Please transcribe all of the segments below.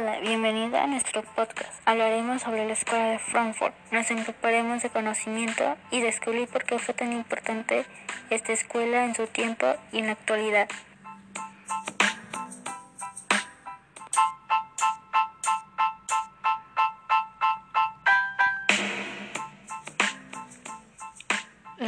Hola, bienvenida a nuestro podcast. Hablaremos sobre la escuela de Frankfurt. Nos ocuparemos de conocimiento y descubrir por qué fue tan importante esta escuela en su tiempo y en la actualidad.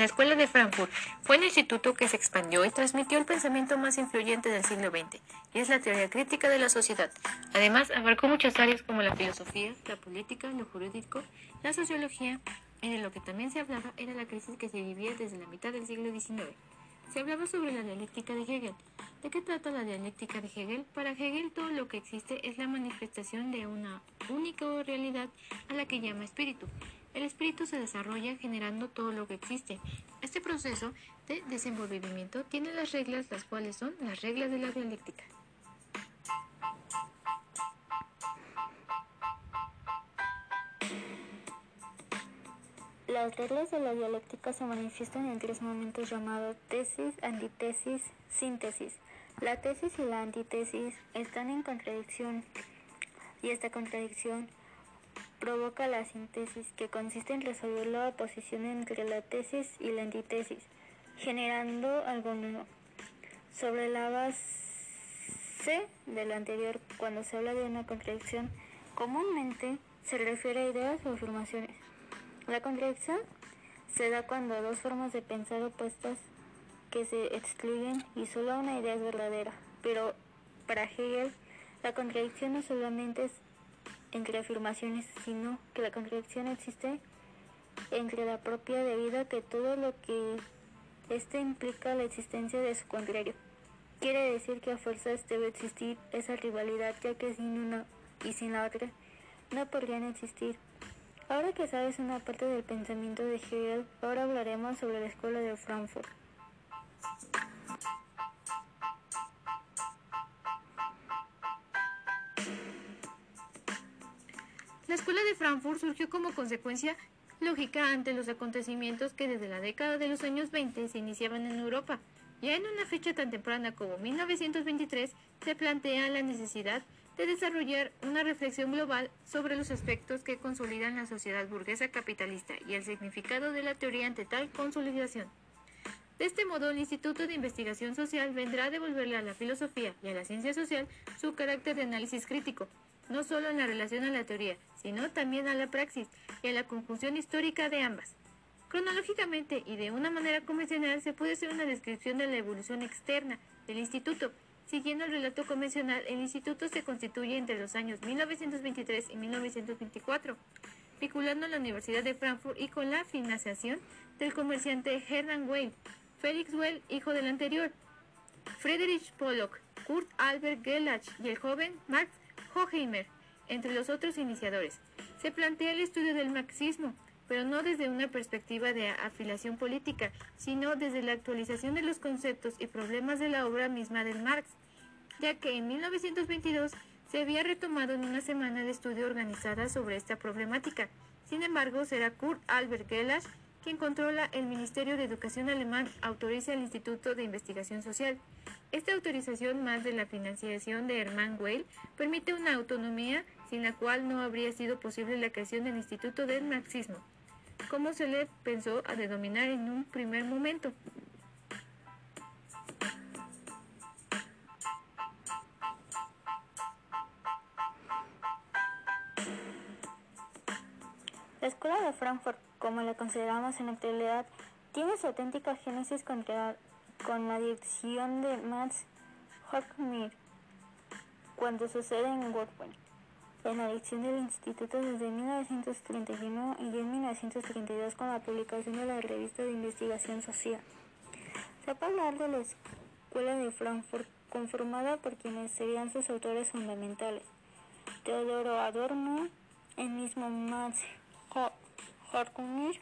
La Escuela de Frankfurt fue un instituto que se expandió y transmitió el pensamiento más influyente del siglo XX, y es la teoría crítica de la sociedad. Además, abarcó muchas áreas como la filosofía, la política, lo jurídico, la sociología, y de lo que también se hablaba era la crisis que se vivía desde la mitad del siglo XIX. Se hablaba sobre la dialéctica de Hegel. ¿De qué trata la dialéctica de Hegel? Para Hegel todo lo que existe es la manifestación de una única realidad a la que llama espíritu. El espíritu se desarrolla generando todo lo que existe. Este proceso de desenvolvimiento tiene las reglas, las cuales son las reglas de la dialéctica. Las reglas de la dialéctica se manifiestan en tres momentos llamados tesis, antitesis, síntesis. La tesis y la antitesis están en contradicción y esta contradicción provoca la síntesis, que consiste en resolver la oposición entre la tesis y la antitesis, generando algo nuevo. Sobre la base de lo anterior, cuando se habla de una contradicción, comúnmente se refiere a ideas o afirmaciones. La contradicción se da cuando dos formas de pensar opuestas que se excluyen y solo una idea es verdadera. Pero para Hegel, la contradicción no solamente es entre afirmaciones, sino que la contradicción existe entre la propia debido a que todo lo que éste implica la existencia de su contrario. Quiere decir que a fuerzas debe existir esa rivalidad, ya que sin una y sin la otra no podrían existir. Ahora que sabes una parte del pensamiento de Hegel, ahora hablaremos sobre la escuela de Frankfurt. La escuela de Frankfurt surgió como consecuencia lógica ante los acontecimientos que desde la década de los años 20 se iniciaban en Europa. Ya en una fecha tan temprana como 1923 se plantea la necesidad de desarrollar una reflexión global sobre los aspectos que consolidan la sociedad burguesa capitalista y el significado de la teoría ante tal consolidación. De este modo, el Instituto de Investigación Social vendrá a devolverle a la filosofía y a la ciencia social su carácter de análisis crítico, no solo en la relación a la teoría, sino también a la praxis y a la conjunción histórica de ambas. Cronológicamente y de una manera convencional se puede hacer una descripción de la evolución externa del instituto. Siguiendo el relato convencional, el instituto se constituye entre los años 1923 y 1924, vinculando a la Universidad de Frankfurt y con la financiación del comerciante Hermann Weil, Felix Weil, hijo del anterior, Friedrich Pollock, Kurt Albert Gellach y el joven Max Hoheimer, entre los otros iniciadores. Se plantea el estudio del marxismo, pero no desde una perspectiva de afiliación política, sino desde la actualización de los conceptos y problemas de la obra misma del Marx, ya que en 1922 se había retomado en una semana de estudio organizada sobre esta problemática. Sin embargo, será Kurt Albert Gellach quien controla el Ministerio de Educación alemán autoriza al Instituto de Investigación Social. Esta autorización, más de la financiación de Hermann Weil, permite una autonomía sin la cual no habría sido posible la creación del Instituto del Marxismo, como se le pensó a denominar en un primer momento. La Escuela de Frankfurt, como la consideramos en la actualidad, tiene su auténtica génesis con, la dirección de Max Hochmir cuando sucede en Woodburn, en la dirección del instituto desde 1931 y en 1932 con la publicación de la revista de investigación social. Se puede hablar de la Escuela de Frankfurt conformada por quienes serían sus autores fundamentales. Teodoro Adorno, el mismo Max Horkheimer,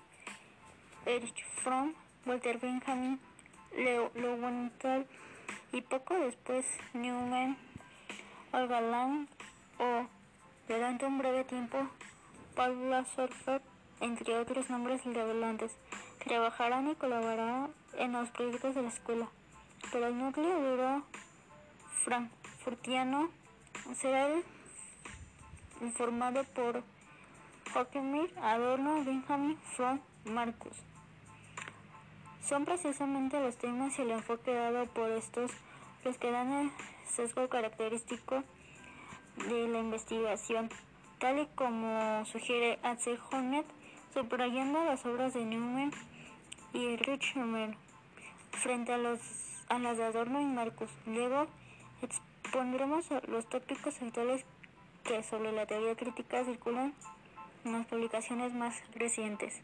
Erich Fromm, Walter Benjamin, Leo Lowenthal y poco después Newman, Olga Lang o, durante un breve tiempo, Paula Sorfer, entre otros nombres relevantes, trabajarán y colaborarán en los proyectos de la escuela. Pero el núcleo duro frankfurtiano será el informado por Horkheimer, Adorno, Benjamin, Frank, Marcus. Son precisamente los temas y el enfoque dado por estos los que dan el sesgo característico de la investigación, tal y como sugiere Axel Hornet, subrayando las obras de Newman y Richmond frente a, los, a las de Adorno y Marcus. Luego expondremos los tópicos actuales que sobre la teoría crítica circulan en las publicaciones más recientes.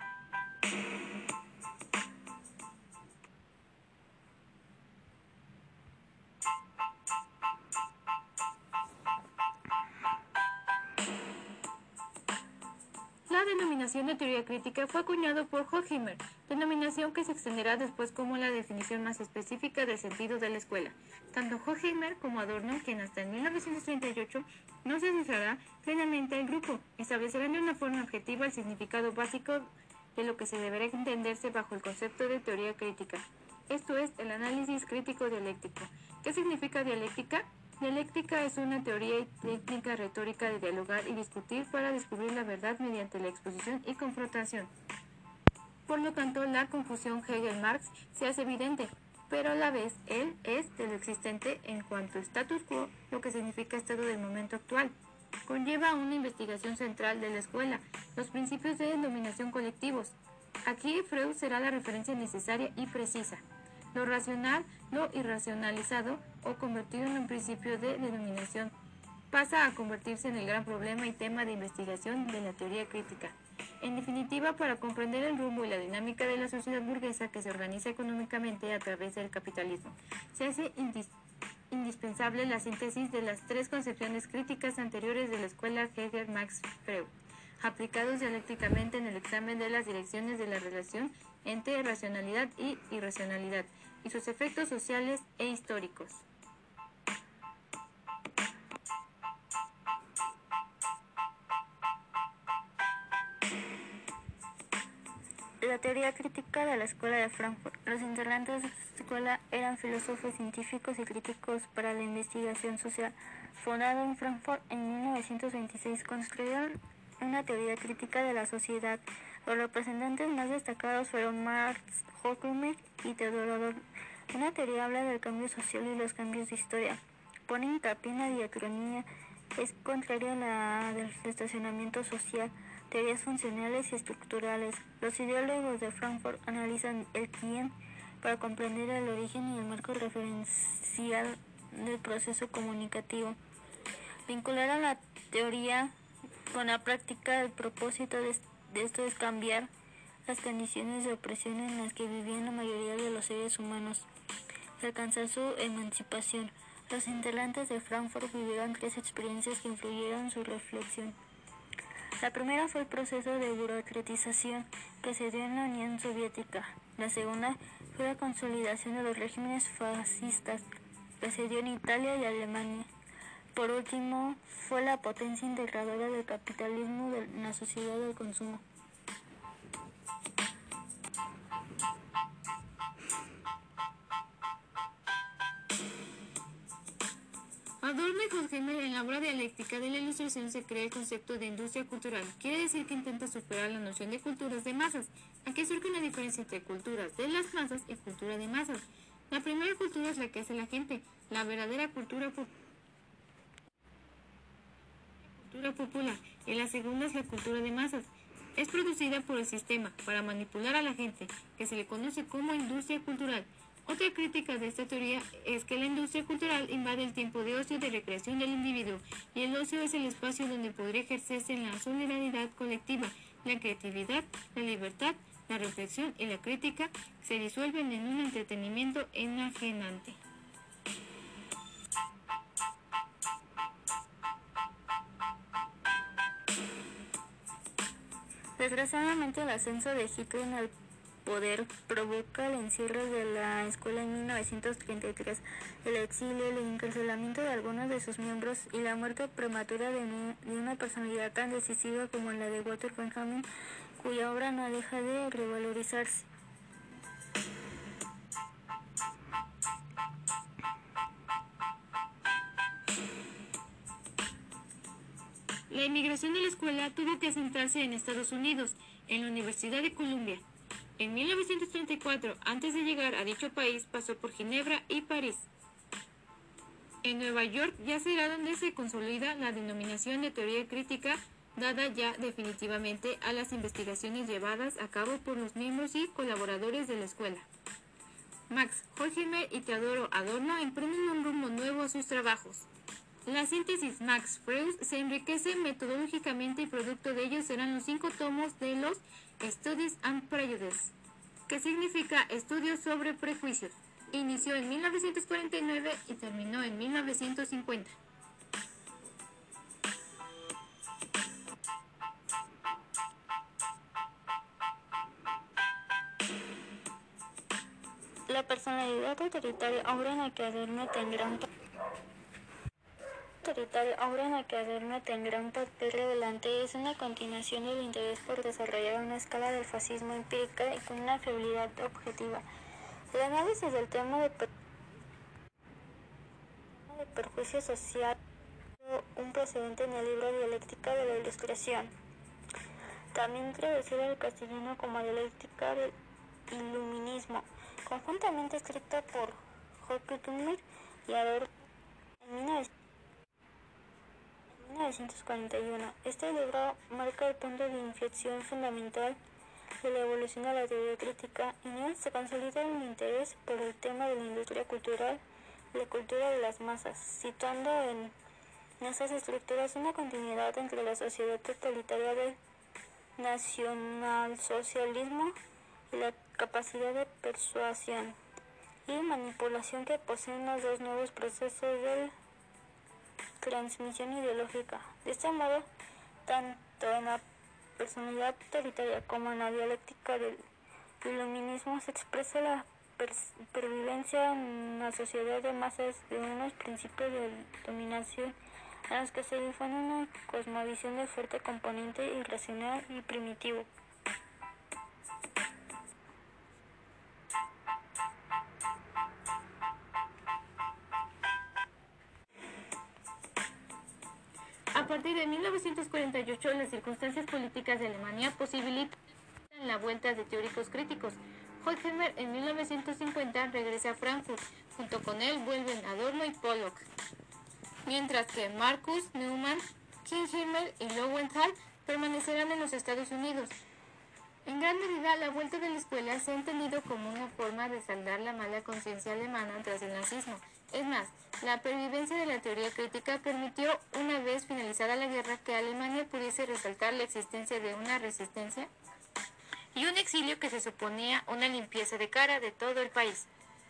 Denominación de teoría crítica fue acuñado por Horkheimer, denominación que se extenderá después como la definición más específica del sentido de la escuela. Tanto Horkheimer como Adorno, quien hasta en 1938 no se cifrará plenamente el grupo, establecerán de una forma objetiva el significado básico de lo que se deberá entenderse bajo el concepto de teoría crítica. Esto es el análisis crítico dialéctico. ¿Qué significa dialéctica? Dialéctica es una teoría y técnica retórica de dialogar y discutir para descubrir la verdad mediante la exposición y confrontación. Por lo tanto, la confusión Hegel-Marx se hace evidente, pero a la vez él es de lo existente en cuanto status quo, lo que significa estado del momento actual. Conlleva una investigación central de la escuela, los principios de denominación colectivos. Aquí Freud será la referencia necesaria y precisa. Lo racional, lo irracionalizado o convertido en un principio de denominación pasa a convertirse en el gran problema y tema de investigación de la teoría crítica. En definitiva, para comprender el rumbo y la dinámica de la sociedad burguesa que se organiza económicamente a través del capitalismo, se hace indispensable la síntesis de las tres concepciones críticas anteriores de la escuela Hegel-Max-Freud, aplicados dialécticamente en el examen de las direcciones de la relación entre racionalidad y irracionalidad, y sus efectos sociales e históricos. La teoría crítica de la Escuela de Frankfurt. Los integrantes de esta escuela eran filósofos, científicos y críticos para la investigación social. Fundado en Frankfurt en 1926, construyeron una teoría crítica de la sociedad. Los representantes más destacados fueron Marx, Horkheimer y Theodor Una teoría habla del cambio social y los cambios de historia. Pone hincapié en la diacronía. Es contraria a la del estacionamiento social teorías funcionales y estructurales. Los ideólogos de Frankfurt analizan el quién para comprender el origen y el marco referencial del proceso comunicativo. Vincular a la teoría con la práctica, el propósito de, esto es cambiar las condiciones de opresión en las que vivían la mayoría de los seres humanos alcanzar su emancipación. Los integrantes de Frankfurt vivieron tres experiencias que influyeron su reflexión. La primera fue el proceso de burocratización que se dio en la Unión Soviética. La segunda fue la consolidación de los regímenes fascistas que se dio en Italia y Alemania. Por último, fue la potencia integradora del capitalismo en la sociedad del consumo. Adorno y Horkheimer en la obra dialéctica de la ilustración se crea el concepto de industria cultural. Quiere decir que intenta superar la noción de culturas de masas. Aquí surge una diferencia entre culturas de las masas y cultura de masas. La primera cultura es la que hace la gente, la verdadera cultura, cultura popular, y la segunda es la cultura de masas. Es producida por el sistema para manipular a la gente, que se le conoce como industria cultural. Otra crítica de esta teoría es que la industria cultural invade el tiempo de ocio de recreación del individuo y el ocio es el espacio donde podría ejercerse la solidaridad colectiva, la creatividad, la libertad, la reflexión y la crítica se disuelven en un entretenimiento enajenante. Desgraciadamente el ascenso de Hitler en el poder provoca el encierro de la escuela en 1933, el exilio, el encarcelamiento de algunos de sus miembros y la muerte prematura de, una personalidad tan decisiva como la de Walter Benjamin, cuya obra no deja de revalorizarse. La inmigración de la escuela tuvo que asentarse en Estados Unidos, en la Universidad de Columbia. En 1934, antes de llegar a dicho país, pasó por Ginebra y París. En Nueva York ya será donde se consolida la denominación de teoría crítica dada ya definitivamente a las investigaciones llevadas a cabo por los miembros y colaboradores de la escuela. Max Horkheimer y Teodoro Adorno emprenden un rumbo nuevo a sus trabajos. La síntesis Max Freud se enriquece metodológicamente y producto de ello serán los cinco tomos de los Studies and Prejudice, que significa estudios sobre prejuicios. Inició en 1949 y terminó en 1950. La personalidad autoritaria obra en la que Adorno tendrá un autoritaria obra en la que Adorno tendrá un papel relevante es una continuación del interés por desarrollar una escala del fascismo empírica y con una fiabilidad objetiva. El análisis del tema de, per de perjuicio social un precedente en el libro Dialéctica de la Ilustración. También traducido al castellano como Dialéctica del Iluminismo conjuntamente escrita por Horkheimer y Adorno en 1941. Este libro marca el punto de inflexión fundamental de la evolución de la teoría crítica. En él se consolida el interés por el tema de la industria cultural y la cultura de las masas, situando en esas estructuras una continuidad entre la sociedad totalitaria del nacionalsocialismo y la capacidad de persuasión y manipulación que poseen los dos nuevos procesos de transmisión ideológica. De este modo, tanto en la personalidad autoritaria como en la dialéctica del iluminismo se expresa la pervivencia en la sociedad de masas de unos principios de dominación en los que se difunde una cosmovisión de fuerte componente irracional y primitivo. 1948, las circunstancias políticas de Alemania posibilitan la vuelta de teóricos críticos. Horkheimer en 1950 regresa a Frankfurt. Junto con él vuelven Adorno y Pollock. Mientras que Marcus, Neumann, Kingheimer y Lowenthal permanecerán en los Estados Unidos. En gran medida, la vuelta de la escuela se ha entendido como una forma de saldar la mala conciencia alemana tras el nazismo. Es más, la pervivencia de la teoría crítica permitió, una vez finalizada la guerra, que Alemania pudiese resaltar la existencia de una resistencia y un exilio que se suponía una limpieza de cara de todo el país.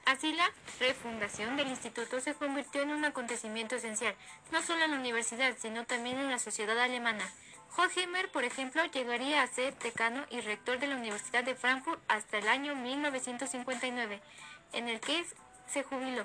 Así la refundación del instituto se convirtió en un acontecimiento esencial, no solo en la universidad, sino también en la sociedad alemana. Horkheimer, por ejemplo, llegaría a ser decano y rector de la Universidad de Frankfurt hasta el año 1959, en el que se jubiló.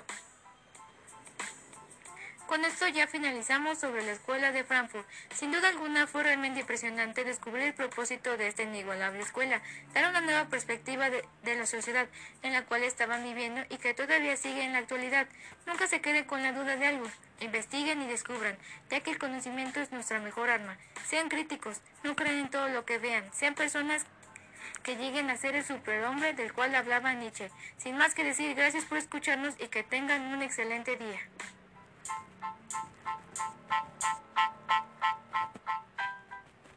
Con esto ya finalizamos sobre la escuela de Frankfurt. Sin duda alguna fue realmente impresionante descubrir el propósito de esta inigualable escuela, dar una nueva perspectiva de, la sociedad en la cual estaban viviendo y que todavía sigue en la actualidad. Nunca se queden con la duda de algo, investiguen y descubran, ya que el conocimiento es nuestra mejor arma. Sean críticos, no crean en todo lo que vean, sean personas que lleguen a ser el superhombre del cual hablaba Nietzsche. Sin más que decir, gracias por escucharnos y que tengan un excelente día. Thank you.